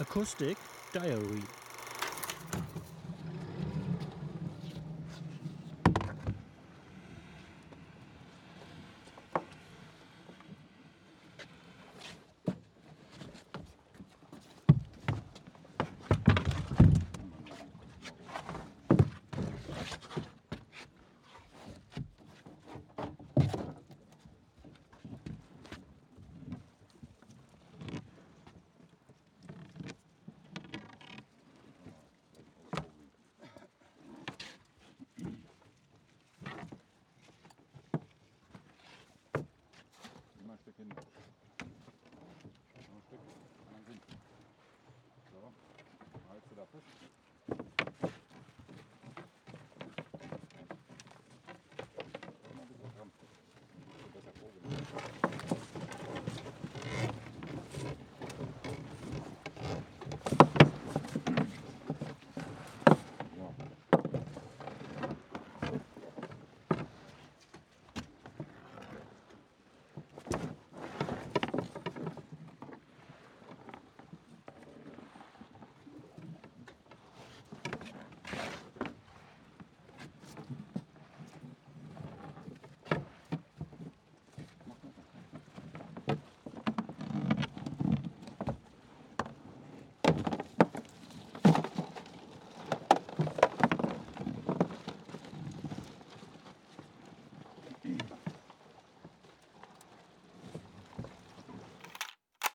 Acoustic Diary Stück hin. Noch ein Stück, anderen hin. So, haltst du da fest. Mal ein bisschen dran. Besser vorgelegt.